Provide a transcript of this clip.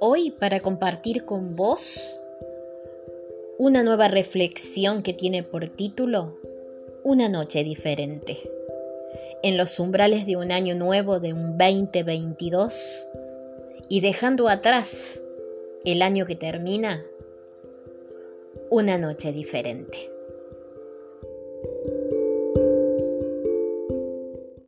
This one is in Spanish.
hoy para compartir con vos una nueva reflexión que tiene por título Una noche diferente. En los umbrales de un año nuevo de un 2022 y dejando atrás el año que termina, una noche diferente.